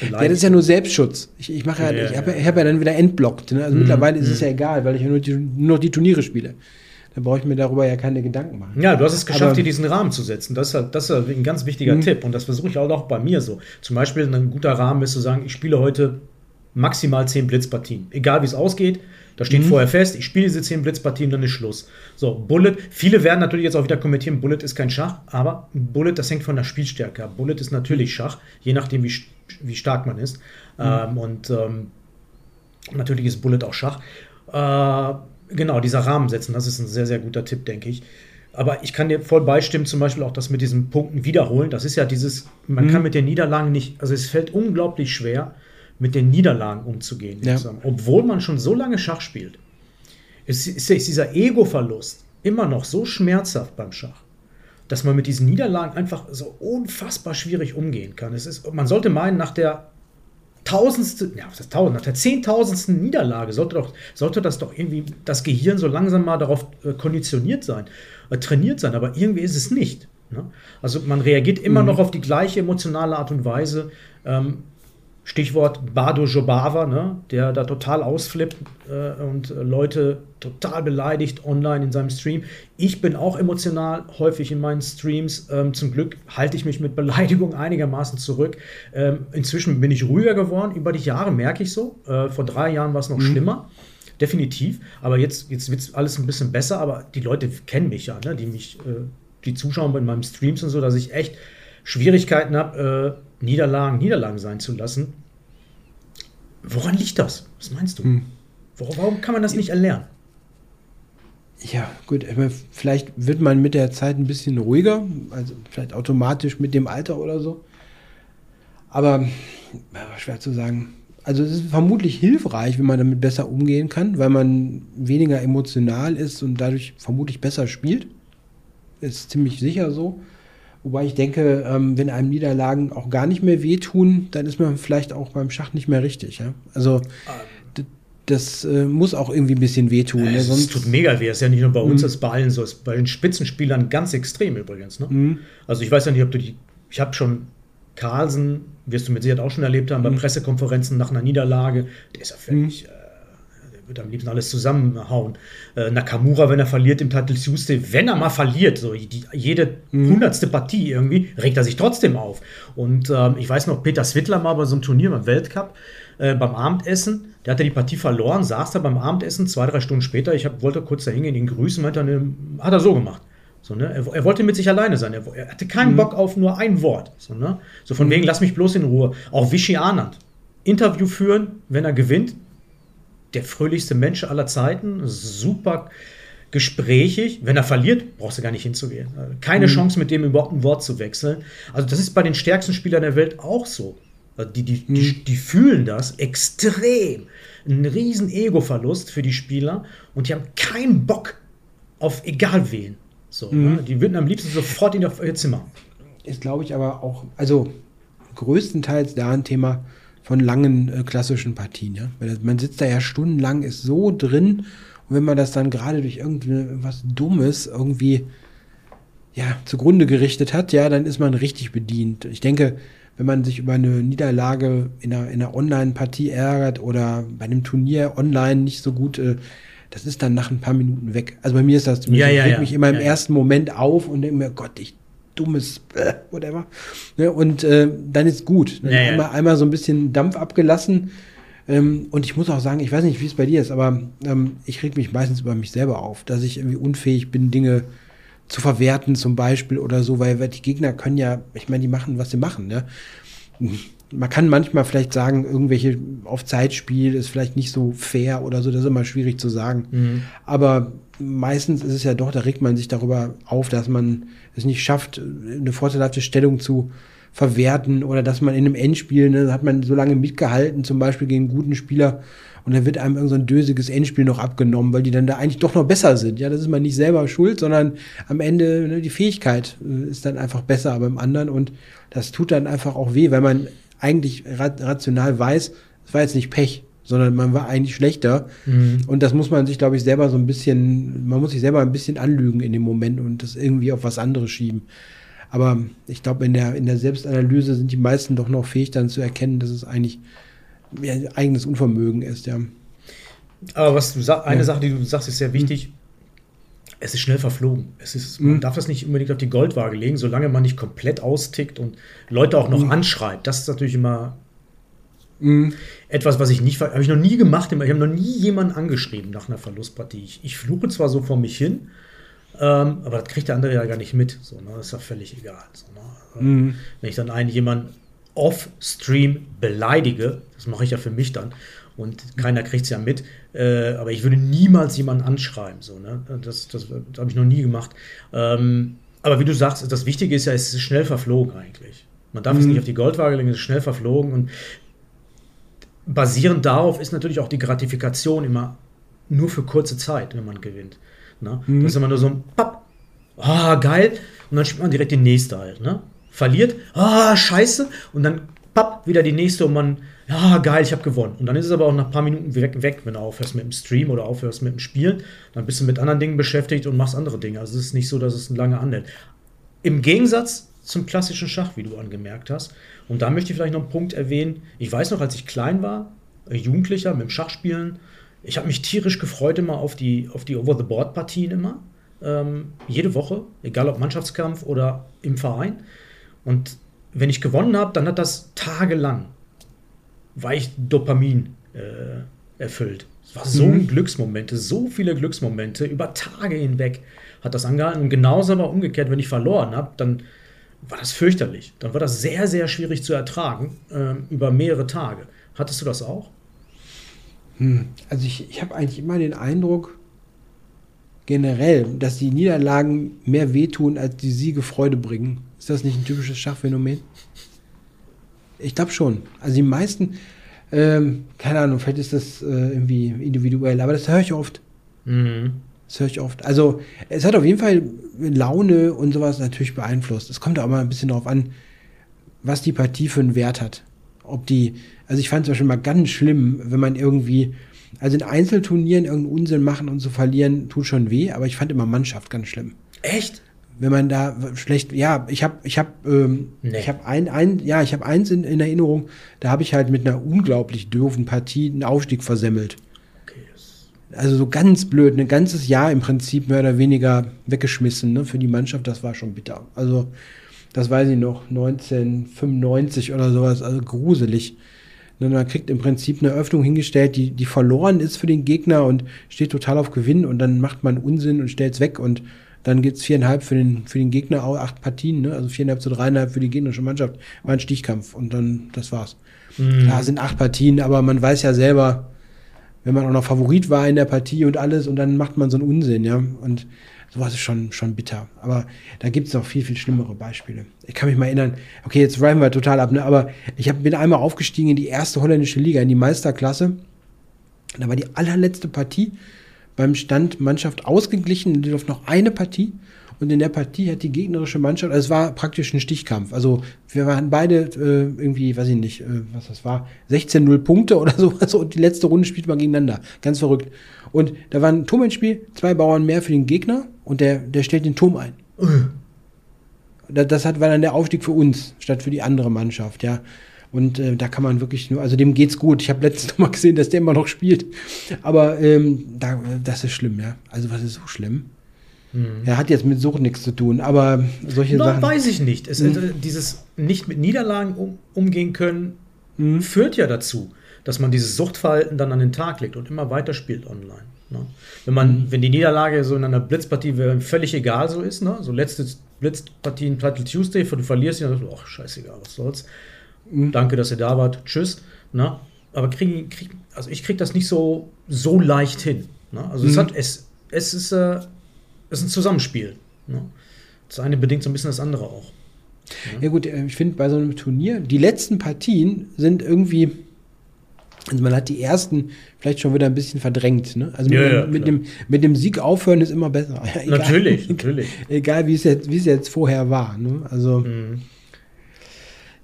ja, das ist ja nur Selbstschutz. Ich, ich mache ja, ja, ich habe ja. hab ja dann wieder entblockt. Ne? Also mhm. mittlerweile ist es mhm. ja egal, weil ich ja nur, die, nur noch die Turniere spiele. Da brauche ich mir darüber ja keine Gedanken machen. Ja, du hast es geschafft, Aber, dir diesen Rahmen zu setzen. Das ist, halt, das ist halt ein ganz wichtiger mhm. Tipp. Und das versuche ich auch bei mir so. Zum Beispiel ein guter Rahmen ist zu sagen, ich spiele heute maximal 10 Blitzpartien. Egal wie es ausgeht, da steht mhm. vorher fest, ich spiele diese 10 Blitzpartien, dann ist Schluss. So, Bullet, viele werden natürlich jetzt auch wieder kommentieren, Bullet ist kein Schach, aber Bullet, das hängt von der Spielstärke ab. Bullet ist natürlich Schach, je nachdem, wie, wie stark man ist. Mhm. Ähm, und ähm, natürlich ist Bullet auch Schach. Äh, genau, dieser Rahmen setzen, das ist ein sehr, sehr guter Tipp, denke ich. Aber ich kann dir voll beistimmen, zum Beispiel auch das mit diesen Punkten wiederholen. Das ist ja dieses, man mhm. kann mit den Niederlagen nicht, also es fällt unglaublich schwer, mit den Niederlagen umzugehen. Ja. Obwohl man schon so lange Schach spielt. Ist, ist dieser Ego-Verlust immer noch so schmerzhaft beim Schach, dass man mit diesen Niederlagen einfach so unfassbar schwierig umgehen kann. Es ist, man sollte meinen, nach der tausendste, ja, ist tausend, nach der zehntausendsten Niederlage sollte, doch, sollte das doch irgendwie das Gehirn so langsam mal darauf äh, konditioniert sein, äh, trainiert sein, aber irgendwie ist es nicht. Ne? Also man reagiert immer mhm. noch auf die gleiche emotionale Art und Weise. Ähm, Stichwort Bardo Jobava, ne, der da total ausflippt äh, und äh, Leute total beleidigt online in seinem Stream. Ich bin auch emotional häufig in meinen Streams. Ähm, zum Glück halte ich mich mit Beleidigung einigermaßen zurück. Ähm, inzwischen bin ich ruhiger geworden. Über die Jahre merke ich so. Äh, vor drei Jahren war es noch mhm. schlimmer. definitiv. Aber jetzt, jetzt wird es alles ein bisschen besser, aber die Leute kennen mich ja, ne? die mich, äh, die zuschauen in meinen Streams und so, dass ich echt Schwierigkeiten habe, äh, Niederlagen Niederlagen sein zu lassen. Woran liegt das? Was meinst du? Hm. Warum kann man das nicht erlernen? Ja, gut, vielleicht wird man mit der Zeit ein bisschen ruhiger, also vielleicht automatisch mit dem Alter oder so. Aber schwer zu sagen. Also es ist vermutlich hilfreich, wenn man damit besser umgehen kann, weil man weniger emotional ist und dadurch vermutlich besser spielt. Ist ziemlich sicher so. Wobei ich denke, ähm, wenn einem Niederlagen auch gar nicht mehr wehtun, dann ist man vielleicht auch beim Schach nicht mehr richtig. Ja? Also das äh, muss auch irgendwie ein bisschen wehtun. Ne? Es tut mega weh. Es ist ja nicht nur bei uns, mhm. es ist bei allen so. Es ist bei den Spitzenspielern ganz extrem übrigens. Ne? Mhm. Also ich weiß ja nicht, ob du die. Ich habe schon Carlsen, wirst du mit Sicherheit auch schon erlebt haben, mhm. bei Pressekonferenzen nach einer Niederlage. Der ist ja völlig. Mhm. Würde am liebsten alles zusammenhauen. Äh, Nakamura, wenn er verliert im Title Tuesday, wenn er mal verliert, so die, jede mhm. hundertste Partie irgendwie, regt er sich trotzdem auf. Und ähm, ich weiß noch, Peter Swittler mal bei so einem Turnier beim Weltcup, äh, beim Abendessen, der hatte die Partie verloren, saß da beim Abendessen, zwei, drei Stunden später, ich hab, wollte kurz da hingehen, ihn grüßen, meinte, ne, hat er so gemacht. So, ne? er, er, wollte mit sich alleine sein. Er, er hatte keinen mhm. Bock auf nur ein Wort. So, ne? so von mhm. wegen, lass mich bloß in Ruhe. Auch Vichy Anand. Interview führen, wenn er gewinnt, der fröhlichste Mensch aller Zeiten, super gesprächig. Wenn er verliert, brauchst du gar nicht hinzugehen. Keine mhm. Chance, mit dem überhaupt ein Wort zu wechseln. Also, das ist bei den stärksten Spielern der Welt auch so. Also, die, die, mhm. die, die, fühlen das extrem. Ein riesen Ego-Verlust für die Spieler und die haben keinen Bock auf egal wen. So, mhm. ne? Die würden am liebsten sofort in ihr Zimmer. Ist, glaube ich, aber auch, also größtenteils da ein Thema, von langen äh, klassischen Partien. Ja? Weil man sitzt da ja stundenlang, ist so drin und wenn man das dann gerade durch irgendwas Dummes irgendwie ja, zugrunde gerichtet hat, ja, dann ist man richtig bedient. Ich denke, wenn man sich über eine Niederlage in einer, in einer Online-Partie ärgert oder bei einem Turnier online nicht so gut, äh, das ist dann nach ein paar Minuten weg. Also bei mir ist das zumindest, ja, ja, ich ja. mich immer im ersten Moment auf und denke mir, Gott, ich dummes, äh, whatever. Ne? Und äh, dann ist gut. Dann ja, einmal, einmal so ein bisschen Dampf abgelassen. Ähm, und ich muss auch sagen, ich weiß nicht, wie es bei dir ist, aber ähm, ich reg mich meistens über mich selber auf, dass ich irgendwie unfähig bin, Dinge zu verwerten zum Beispiel oder so, weil, weil die Gegner können ja, ich meine, die machen, was sie machen. Ne? Man kann manchmal vielleicht sagen, irgendwelche auf Zeitspiel ist vielleicht nicht so fair oder so, das ist immer schwierig zu sagen. Mhm. Aber meistens ist es ja doch, da regt man sich darüber auf, dass man es nicht schafft, eine vorteilhafte Stellung zu verwerten oder dass man in einem Endspiel, ne, hat man so lange mitgehalten, zum Beispiel gegen einen guten Spieler und dann wird einem irgendein so dösiges Endspiel noch abgenommen, weil die dann da eigentlich doch noch besser sind. Ja, das ist man nicht selber schuld, sondern am Ende ne, die Fähigkeit äh, ist dann einfach besser beim anderen und das tut dann einfach auch weh, weil man eigentlich rational weiß, es war jetzt nicht Pech, sondern man war eigentlich schlechter. Mhm. Und das muss man sich, glaube ich, selber so ein bisschen, man muss sich selber ein bisschen anlügen in dem Moment und das irgendwie auf was anderes schieben. Aber ich glaube, in der, in der Selbstanalyse sind die meisten doch noch fähig, dann zu erkennen, dass es eigentlich ihr eigenes Unvermögen ist, ja. Aber was du sagst, eine ja. Sache, die du sagst, ist sehr wichtig. Mhm. Es ist schnell verflogen. Es ist, man mhm. darf das nicht unbedingt auf die Goldwaage legen, solange man nicht komplett austickt und Leute auch noch mhm. anschreibt. Das ist natürlich immer Mhm. Etwas, was ich nicht, habe ich noch nie gemacht. Ich habe noch nie jemanden angeschrieben nach einer Verlustpartie. Ich, ich fluche zwar so vor mich hin, ähm, aber das kriegt der andere ja gar nicht mit. So, ne? Das ist ja völlig egal. So, ne? Also, mhm. Wenn ich dann einen jemanden off-Stream beleidige, das mache ich ja für mich dann, und keiner kriegt es ja mit, äh, aber ich würde niemals jemanden anschreiben. So, ne? Das, das, das habe ich noch nie gemacht. Ähm, aber wie du sagst, das Wichtige ist ja, es ist schnell verflogen eigentlich. Man darf mhm. es nicht auf die Goldwaage legen, es ist schnell verflogen. Und basierend darauf ist natürlich auch die Gratifikation immer nur für kurze Zeit, wenn man gewinnt. Ne? Mhm. Das ist immer nur so ein Papp, ah, geil, und dann spielt man direkt die nächste halt. Ne? Verliert, ah, scheiße, und dann papp, wieder die nächste und man, ja, geil, ich habe gewonnen. Und dann ist es aber auch nach ein paar Minuten weg, weg, wenn du aufhörst mit dem Stream oder aufhörst mit dem Spielen. Dann bist du mit anderen Dingen beschäftigt und machst andere Dinge. Also es ist nicht so, dass es lange anhält. Im Gegensatz zum klassischen Schach, wie du angemerkt hast. Und da möchte ich vielleicht noch einen Punkt erwähnen. Ich weiß noch, als ich klein war, äh, Jugendlicher mit dem Schachspielen, ich habe mich tierisch gefreut immer auf die, auf die Over-the-Board-Partien immer. Ähm, jede Woche, egal ob Mannschaftskampf oder im Verein. Und wenn ich gewonnen habe, dann hat das tagelang, war ich Dopamin äh, erfüllt. Es war so mhm. Glücksmomente, so viele Glücksmomente über Tage hinweg hat das angehalten. Und genauso aber umgekehrt, wenn ich verloren habe, dann war das fürchterlich. Dann war das sehr, sehr schwierig zu ertragen äh, über mehrere Tage. Hattest du das auch? Hm. Also ich, ich habe eigentlich immer den Eindruck, generell, dass die Niederlagen mehr wehtun, als die Siege Freude bringen. Ist das nicht ein typisches Schachphänomen? Ich glaube schon. Also die meisten, ähm, keine Ahnung, vielleicht ist das äh, irgendwie individuell, aber das höre ich oft. Mhm. Das höre ich oft. Also es hat auf jeden Fall Laune und sowas natürlich beeinflusst. Es kommt auch mal ein bisschen darauf an, was die Partie für einen Wert hat. Ob die, also ich fand es zum Beispiel mal ganz schlimm, wenn man irgendwie, also in Einzelturnieren irgendeinen Unsinn machen und zu verlieren, tut schon weh, aber ich fand immer Mannschaft ganz schlimm. Echt? Wenn man da schlecht, ja, ich habe, ich habe, ähm, nee. ich habe ein, ein, ja, ich habe eins in, in Erinnerung, da habe ich halt mit einer unglaublich doofen Partie einen Aufstieg versemmelt also so ganz blöd, ein ganzes Jahr im Prinzip mehr oder weniger weggeschmissen ne, für die Mannschaft, das war schon bitter. Also, das weiß ich noch, 1995 oder sowas, also gruselig. Ne, man kriegt im Prinzip eine Öffnung hingestellt, die, die verloren ist für den Gegner und steht total auf Gewinn und dann macht man Unsinn und stellt es weg und dann geht es viereinhalb für den, für den Gegner, auch acht Partien, ne? also viereinhalb zu dreieinhalb für die gegnerische Mannschaft, war ein Stichkampf und dann, das war's. Mhm. Klar, sind acht Partien, aber man weiß ja selber, wenn man auch noch Favorit war in der Partie und alles und dann macht man so einen Unsinn, ja. Und sowas ist schon, schon bitter. Aber da gibt es noch viel, viel schlimmere Beispiele. Ich kann mich mal erinnern, okay, jetzt reifen wir total ab, ne? aber ich hab, bin einmal aufgestiegen in die erste holländische Liga, in die Meisterklasse. Da war die allerletzte Partie beim Stand Mannschaft ausgeglichen. Die durfte noch eine Partie. Und in der Partie hat die gegnerische Mannschaft, also es war praktisch ein Stichkampf. Also wir waren beide äh, irgendwie, weiß ich nicht, äh, was das war, 16-0 Punkte oder sowas. Und die letzte Runde spielt man gegeneinander. Ganz verrückt. Und da war ein Turm ins Spiel, zwei Bauern mehr für den Gegner und der, der stellt den Turm ein. Das hat, war dann der Aufstieg für uns, statt für die andere Mannschaft, ja. Und äh, da kann man wirklich nur, also dem geht's gut. Ich habe letztens noch mal gesehen, dass der immer noch spielt. Aber ähm, da, das ist schlimm, ja. Also was ist so schlimm? Mhm. Er hat jetzt mit Sucht nichts zu tun, aber solche no, Sachen. weiß ich nicht. Es, mhm. Dieses nicht mit Niederlagen um, umgehen können, mhm. führt ja dazu, dass man dieses Suchtverhalten dann an den Tag legt und immer weiter spielt online. Ne? Wenn man, mhm. wenn die Niederlage so in einer Blitzpartie völlig egal so ist, ne? so letzte Blitzpartie in Title Tuesday, du verlierst dann sagst du, ach, scheißegal, was soll's. Mhm. Danke, dass ihr da wart. Tschüss. Ne? Aber krieg, krieg, also ich kriege das nicht so, so leicht hin. Ne? Also es mhm. hat, es, es ist, äh, das ist ein Zusammenspiel. Ne? Das eine bedingt so ein bisschen das andere auch. Ja, ja gut, äh, ich finde bei so einem Turnier, die letzten Partien sind irgendwie, also man hat die ersten vielleicht schon wieder ein bisschen verdrängt. Ne? Also mit, ja, mit, dem, mit dem Sieg aufhören ist immer besser. egal, natürlich, natürlich. Egal, wie es jetzt, wie es jetzt vorher war. Ne? Also, mhm.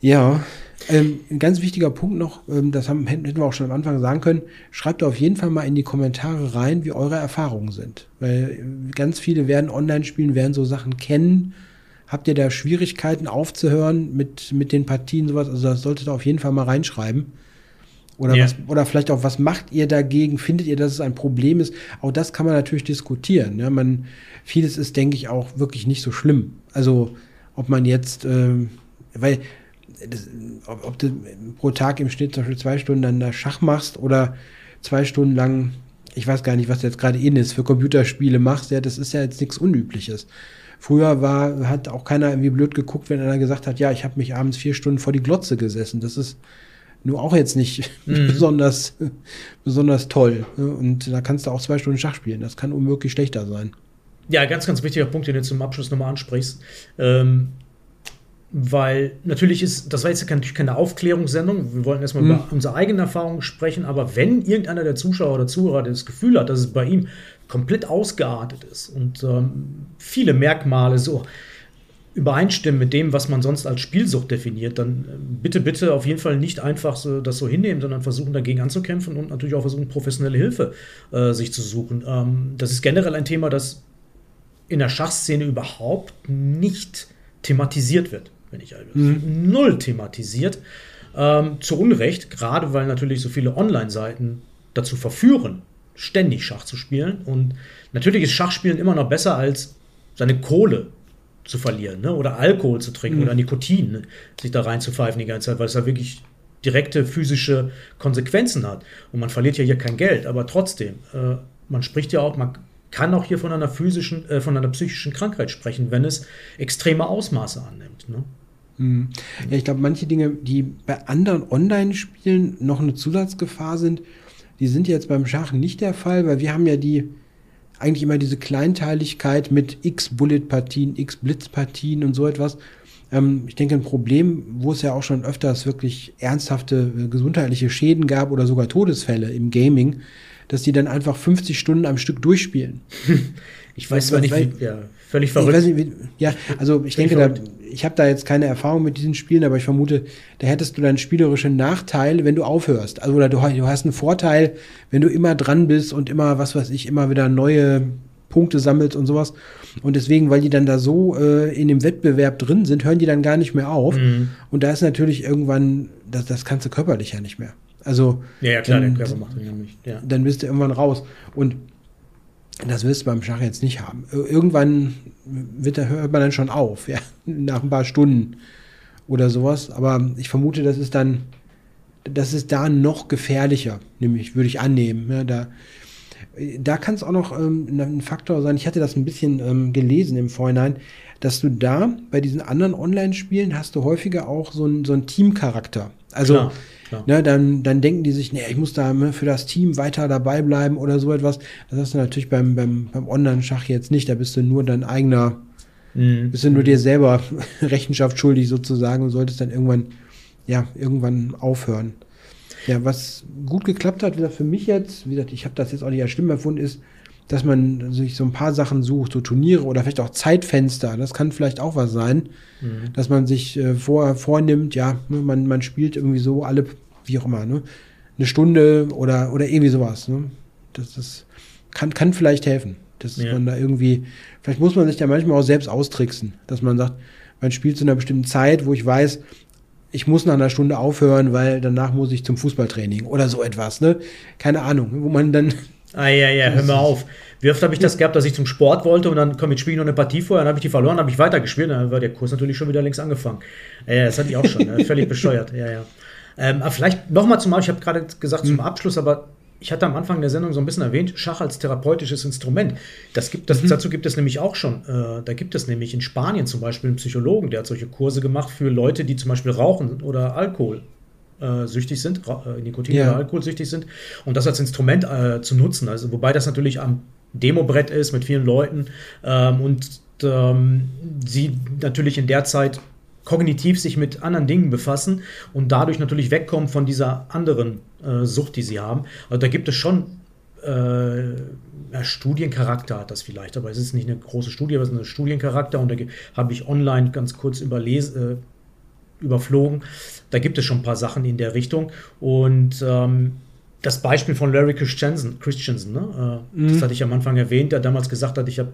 ja. Ähm, ein ganz wichtiger Punkt noch, ähm, das haben, hätten wir auch schon am Anfang sagen können, schreibt auf jeden Fall mal in die Kommentare rein, wie eure Erfahrungen sind. Weil äh, ganz viele werden online spielen, werden so Sachen kennen. Habt ihr da Schwierigkeiten aufzuhören mit, mit den Partien, sowas? Also das solltet ihr auf jeden Fall mal reinschreiben. Oder, ja. was, oder vielleicht auch, was macht ihr dagegen? Findet ihr, dass es ein Problem ist? Auch das kann man natürlich diskutieren. Ja, man, vieles ist, denke ich, auch wirklich nicht so schlimm. Also, ob man jetzt, äh, weil das, ob, ob, du pro Tag im Schnitt zum Beispiel zwei Stunden dann da Schach machst oder zwei Stunden lang, ich weiß gar nicht, was jetzt gerade in ist, für Computerspiele machst, ja, das ist ja jetzt nichts Unübliches. Früher war, hat auch keiner irgendwie blöd geguckt, wenn einer gesagt hat, ja, ich habe mich abends vier Stunden vor die Glotze gesessen. Das ist nur auch jetzt nicht mhm. besonders, besonders toll. Und da kannst du auch zwei Stunden Schach spielen. Das kann unmöglich schlechter sein. Ja, ganz, ganz wichtiger Punkt, den du zum Abschluss nochmal ansprichst. Ähm, weil natürlich ist, das war jetzt natürlich keine Aufklärungssendung, wir wollten erstmal mhm. über unsere eigenen Erfahrungen sprechen, aber wenn irgendeiner der Zuschauer oder Zuhörer das Gefühl hat, dass es bei ihm komplett ausgeartet ist und ähm, viele Merkmale so übereinstimmen mit dem, was man sonst als Spielsucht definiert, dann äh, bitte, bitte auf jeden Fall nicht einfach so, das so hinnehmen, sondern versuchen dagegen anzukämpfen und natürlich auch versuchen, professionelle Hilfe äh, sich zu suchen. Ähm, das ist generell ein Thema, das in der Schachszene überhaupt nicht thematisiert wird wenn ich ehrlich bin. Mhm. Null thematisiert. Ähm, zu Unrecht, gerade weil natürlich so viele Online-Seiten dazu verführen, ständig Schach zu spielen. Und natürlich ist Schachspielen immer noch besser als seine Kohle zu verlieren ne? oder Alkohol zu trinken mhm. oder Nikotin ne? sich da reinzupfeifen die ganze Zeit, weil es ja wirklich direkte physische Konsequenzen hat. Und man verliert ja hier kein Geld, aber trotzdem, äh, man spricht ja auch, man kann auch hier von einer physischen, äh, von einer psychischen Krankheit sprechen, wenn es extreme Ausmaße annimmt. Ne? Mhm. Ja, ich glaube, manche Dinge, die bei anderen Online-Spielen noch eine Zusatzgefahr sind, die sind jetzt beim Schach nicht der Fall, weil wir haben ja die eigentlich immer diese Kleinteiligkeit mit x Bullet-Partien, x Blitz-Partien und so etwas. Ähm, ich denke, ein Problem, wo es ja auch schon öfters wirklich ernsthafte äh, gesundheitliche Schäden gab oder sogar Todesfälle im Gaming, dass die dann einfach 50 Stunden am Stück durchspielen. Ich weiß zwar nicht, wie, ja, völlig verrückt. Nicht, wie, ja, also ich denke, da, ich habe da jetzt keine Erfahrung mit diesen Spielen, aber ich vermute, da hättest du dann spielerische Nachteile, wenn du aufhörst. Also oder du, du hast einen Vorteil, wenn du immer dran bist und immer, was weiß ich, immer wieder neue Punkte sammelst und sowas. Und deswegen, weil die dann da so äh, in dem Wettbewerb drin sind, hören die dann gar nicht mehr auf. Mhm. Und da ist natürlich irgendwann, das, das kannst du körperlich ja nicht mehr. Also, ja, ja klar, dann, der Körper macht das ja nicht. Ja. Dann bist du irgendwann raus. Und das wirst du beim Schach jetzt nicht haben. Irgendwann wird, da hört man dann schon auf, ja, nach ein paar Stunden oder sowas. Aber ich vermute, das ist dann, das ist da noch gefährlicher, nämlich würde ich annehmen. Ja, da da kann es auch noch ähm, ein Faktor sein. Ich hatte das ein bisschen ähm, gelesen im Vorhinein, dass du da bei diesen anderen Online-Spielen hast du häufiger auch so einen so Teamcharakter. Also klar. Klar. Ne, dann, dann denken die sich, nee, ich muss da ne, für das Team weiter dabei bleiben oder so etwas. Das hast du natürlich beim, beim, beim Online-Schach jetzt nicht. Da bist du nur dein eigener, mhm. bist du nur dir selber Rechenschaft schuldig sozusagen und solltest dann irgendwann, ja, irgendwann aufhören. Ja, was gut geklappt hat, für mich jetzt, wie gesagt, ich habe das jetzt auch nicht als schlimm erfunden, ist, dass man sich so ein paar Sachen sucht, so Turniere oder vielleicht auch Zeitfenster. Das kann vielleicht auch was sein, mhm. dass man sich äh, vor, vornimmt, ja, ne, man, man spielt irgendwie so alle, wie auch immer, ne, eine Stunde oder, oder irgendwie sowas. Ne? Das, das kann, kann vielleicht helfen, dass ja. man da irgendwie, vielleicht muss man sich da manchmal auch selbst austricksen, dass man sagt, man spielt zu einer bestimmten Zeit, wo ich weiß, ich muss nach einer Stunde aufhören, weil danach muss ich zum Fußballtraining oder so etwas, ne? Keine Ahnung, wo man dann Ah, ja, ja, hör mal auf. Wie oft habe ich das gehabt, dass ich zum Sport wollte und dann komm, jetzt spiele ich noch eine Partie vorher, dann habe ich die verloren, habe ich weitergespielt, dann war der Kurs natürlich schon wieder längst angefangen. Ja, das hatte ich auch schon, ne? völlig bescheuert, ja, ja. Ähm, aber vielleicht nochmal zum ich habe gerade gesagt zum hm. Abschluss, aber ich hatte am Anfang der Sendung so ein bisschen erwähnt, Schach als therapeutisches Instrument. Das gibt, das, mhm. Dazu gibt es nämlich auch schon. Äh, da gibt es nämlich in Spanien zum Beispiel einen Psychologen, der hat solche Kurse gemacht für Leute, die zum Beispiel rauchen oder Alkohol äh, süchtig sind, äh, Nikotin ja. oder Alkoholsüchtig sind, und das als Instrument äh, zu nutzen. Also wobei das natürlich am Demobrett ist mit vielen Leuten ähm, und ähm, sie natürlich in der Zeit kognitiv sich mit anderen Dingen befassen und dadurch natürlich wegkommen von dieser anderen äh, Sucht, die sie haben. Also da gibt es schon äh, ja, Studiencharakter hat das vielleicht, aber es ist nicht eine große Studie, aber es ist ein Studiencharakter und da habe ich online ganz kurz überlesen, äh, überflogen. Da gibt es schon ein paar Sachen in der Richtung. Und ähm, das Beispiel von Larry Christensen, Christensen ne? Äh, mhm. das hatte ich am Anfang erwähnt, der damals gesagt hat, ich habe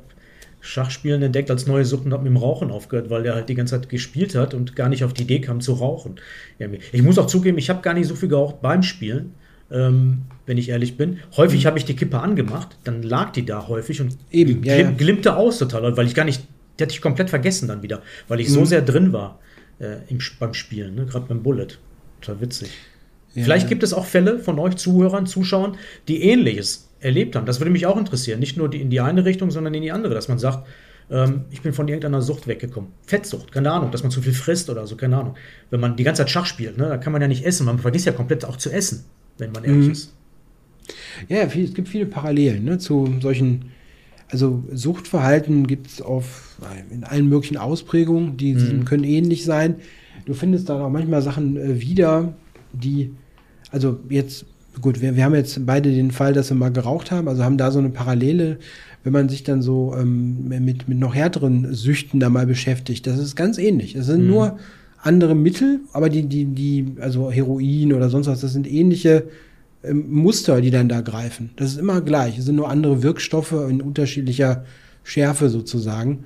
Schachspielen entdeckt als neue Sucht und habe mit dem Rauchen aufgehört, weil der halt die ganze Zeit gespielt hat und gar nicht auf die Idee kam zu rauchen. Ich muss auch zugeben, ich habe gar nicht so viel geraucht beim Spielen, ähm, wenn ich ehrlich bin. Häufig mhm. habe ich die Kippe angemacht, dann lag die da häufig und Eben, ja, glim, glimmte aus total, weil ich gar nicht, die hatte ich komplett vergessen dann wieder, weil ich mhm. so sehr drin war äh, im, beim Spielen, ne? gerade beim Bullet. Total witzig. Ja. Vielleicht gibt es auch Fälle von euch Zuhörern, Zuschauern, die ähnliches erlebt haben. Das würde mich auch interessieren. Nicht nur die, in die eine Richtung, sondern in die andere, dass man sagt, ähm, ich bin von irgendeiner Sucht weggekommen. Fettsucht, keine Ahnung, dass man zu viel frisst oder so, keine Ahnung. Wenn man die ganze Zeit Schach spielt, ne, da kann man ja nicht essen. Man vergisst ja komplett auch zu essen, wenn man ehrlich mhm. ist. Ja, es gibt viele Parallelen ne, zu solchen also Suchtverhalten gibt es in allen möglichen Ausprägungen, die mhm. können ähnlich sein. Du findest dann auch manchmal Sachen äh, wieder, die, also jetzt, gut, wir, wir haben jetzt beide den Fall, dass wir mal geraucht haben, also haben da so eine Parallele, wenn man sich dann so ähm, mit, mit noch härteren Süchten da mal beschäftigt. Das ist ganz ähnlich. Es sind mhm. nur andere Mittel, aber die, die, die, also Heroin oder sonst was, das sind ähnliche ähm, Muster, die dann da greifen. Das ist immer gleich. Es sind nur andere Wirkstoffe in unterschiedlicher Schärfe sozusagen.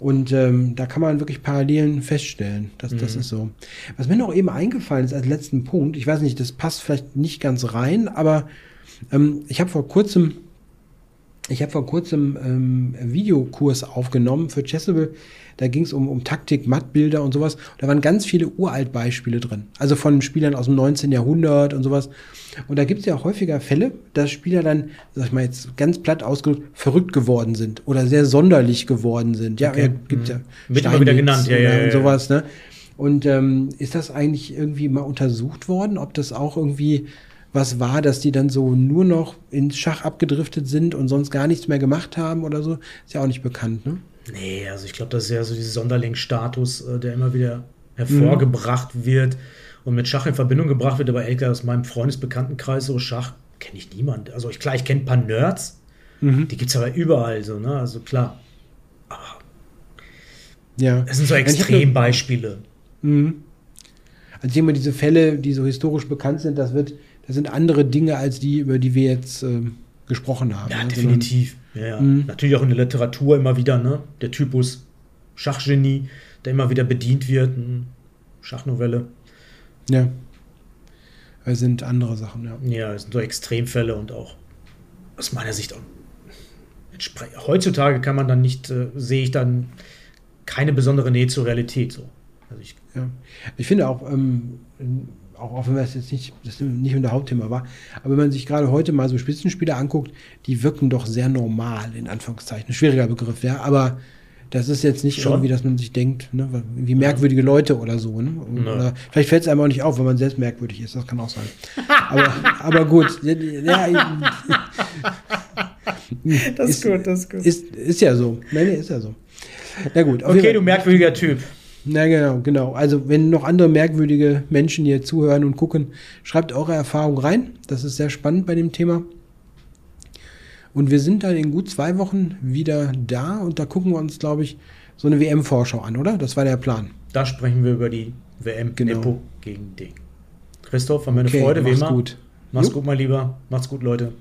Und ähm, da kann man wirklich Parallelen feststellen. Das, mhm. das ist so. Was mir noch eben eingefallen ist als letzten Punkt, ich weiß nicht, das passt vielleicht nicht ganz rein, aber ähm, ich habe vor kurzem Ich habe vor kurzem ähm, Videokurs aufgenommen für Chessable. Da ging es um, um Taktik, Mattbilder und sowas. Da waren ganz viele Uralt-Beispiele drin. Also von Spielern aus dem 19. Jahrhundert und sowas. Und da gibt es ja häufiger Fälle, dass Spieler dann, sag ich mal jetzt ganz platt ausgedrückt, verrückt geworden sind oder sehr sonderlich geworden sind. Ja, Okay. ja gibt ja. Mhm. Wird immer wieder genannt, ja, ja, ja, Und sowas, ne? Und ähm, ist das eigentlich irgendwie mal untersucht worden, ob das auch irgendwie was war, dass die dann so nur noch ins Schach abgedriftet sind und sonst gar nichts mehr gemacht haben oder so? Ist ja auch nicht bekannt, ne? Nee, also ich glaube, das ist ja so dieser Sonderlingsstatus, äh, der immer wieder hervorgebracht wird und mit Schach in Verbindung gebracht wird. Aber ehrlich aus meinem Freundesbekanntenkreis so Schach kenne ich niemand. Also ich, klar, ich kenne ein paar Nerds, Mhm. die gibt es aber überall so, ne? Also klar, Ja. es sind so Extrembeispiele. Mhm. Also mal, diese Fälle, die so historisch bekannt sind, das wird, das sind andere Dinge als die, über die wir jetzt ähm, gesprochen haben. Ja, ne? definitiv. Ja, ja. Mhm. Natürlich auch in der Literatur immer wieder, ne? Der Typus Schachgenie, der immer wieder bedient wird. Mhm. Schachnovelle. Ja. Das sind andere Sachen, ja. Ja, das sind so Extremfälle und auch aus meiner Sicht auch. Heutzutage kann man dann nicht, äh, sehe ich dann keine besondere Nähe zur Realität. So. Also ich, ja. Ich finde auch, ähm, auch, auch wenn das jetzt nicht, das nicht unser Hauptthema war, aber wenn man sich gerade heute mal so Spitzenspieler anguckt, die wirken doch sehr normal, in Anführungszeichen. Schwieriger Begriff, ja, aber das ist jetzt nicht Schon. irgendwie, dass man sich denkt, ne, wie merkwürdige Leute oder so. Ne? Ja. Oder vielleicht fällt es einem auch nicht auf, wenn man selbst merkwürdig ist, das kann auch sein. aber, aber gut, ja, das ist, gut, das ist gut. Ist, ist ja so. Nein, nee, ist ja so. Na gut. okay, du merkwürdiger Typ. Na genau, genau. Also wenn noch andere merkwürdige Menschen hier zuhören und gucken, schreibt eure Erfahrung rein. Das ist sehr spannend bei dem Thema. Und wir sind dann in gut zwei Wochen wieder da und da gucken wir uns, glaube ich, so eine WM-Vorschau an, oder? Das war der Plan. Da sprechen wir über die WM Genau. Nepo gegen Ding. Christoph, war mir eine Okay, Freude, wie immer. gut. Mach's Jo. gut, mein Lieber. Macht's gut, Leute.